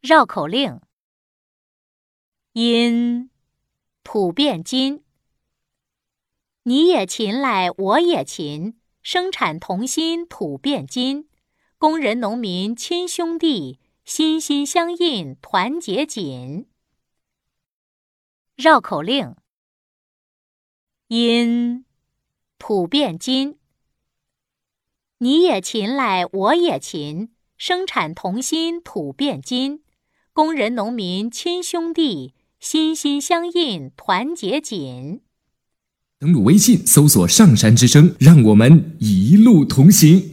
绕口令：因土变金，你也勤来我也勤，生产同心土变金，工人农民亲兄弟，心心相印团结紧。绕口令：因土变金，你也勤来我也勤，生产同心土变金。工人农民亲兄弟，心心相印团结紧。登录微信，搜索“上山之声”，让我们一路同行。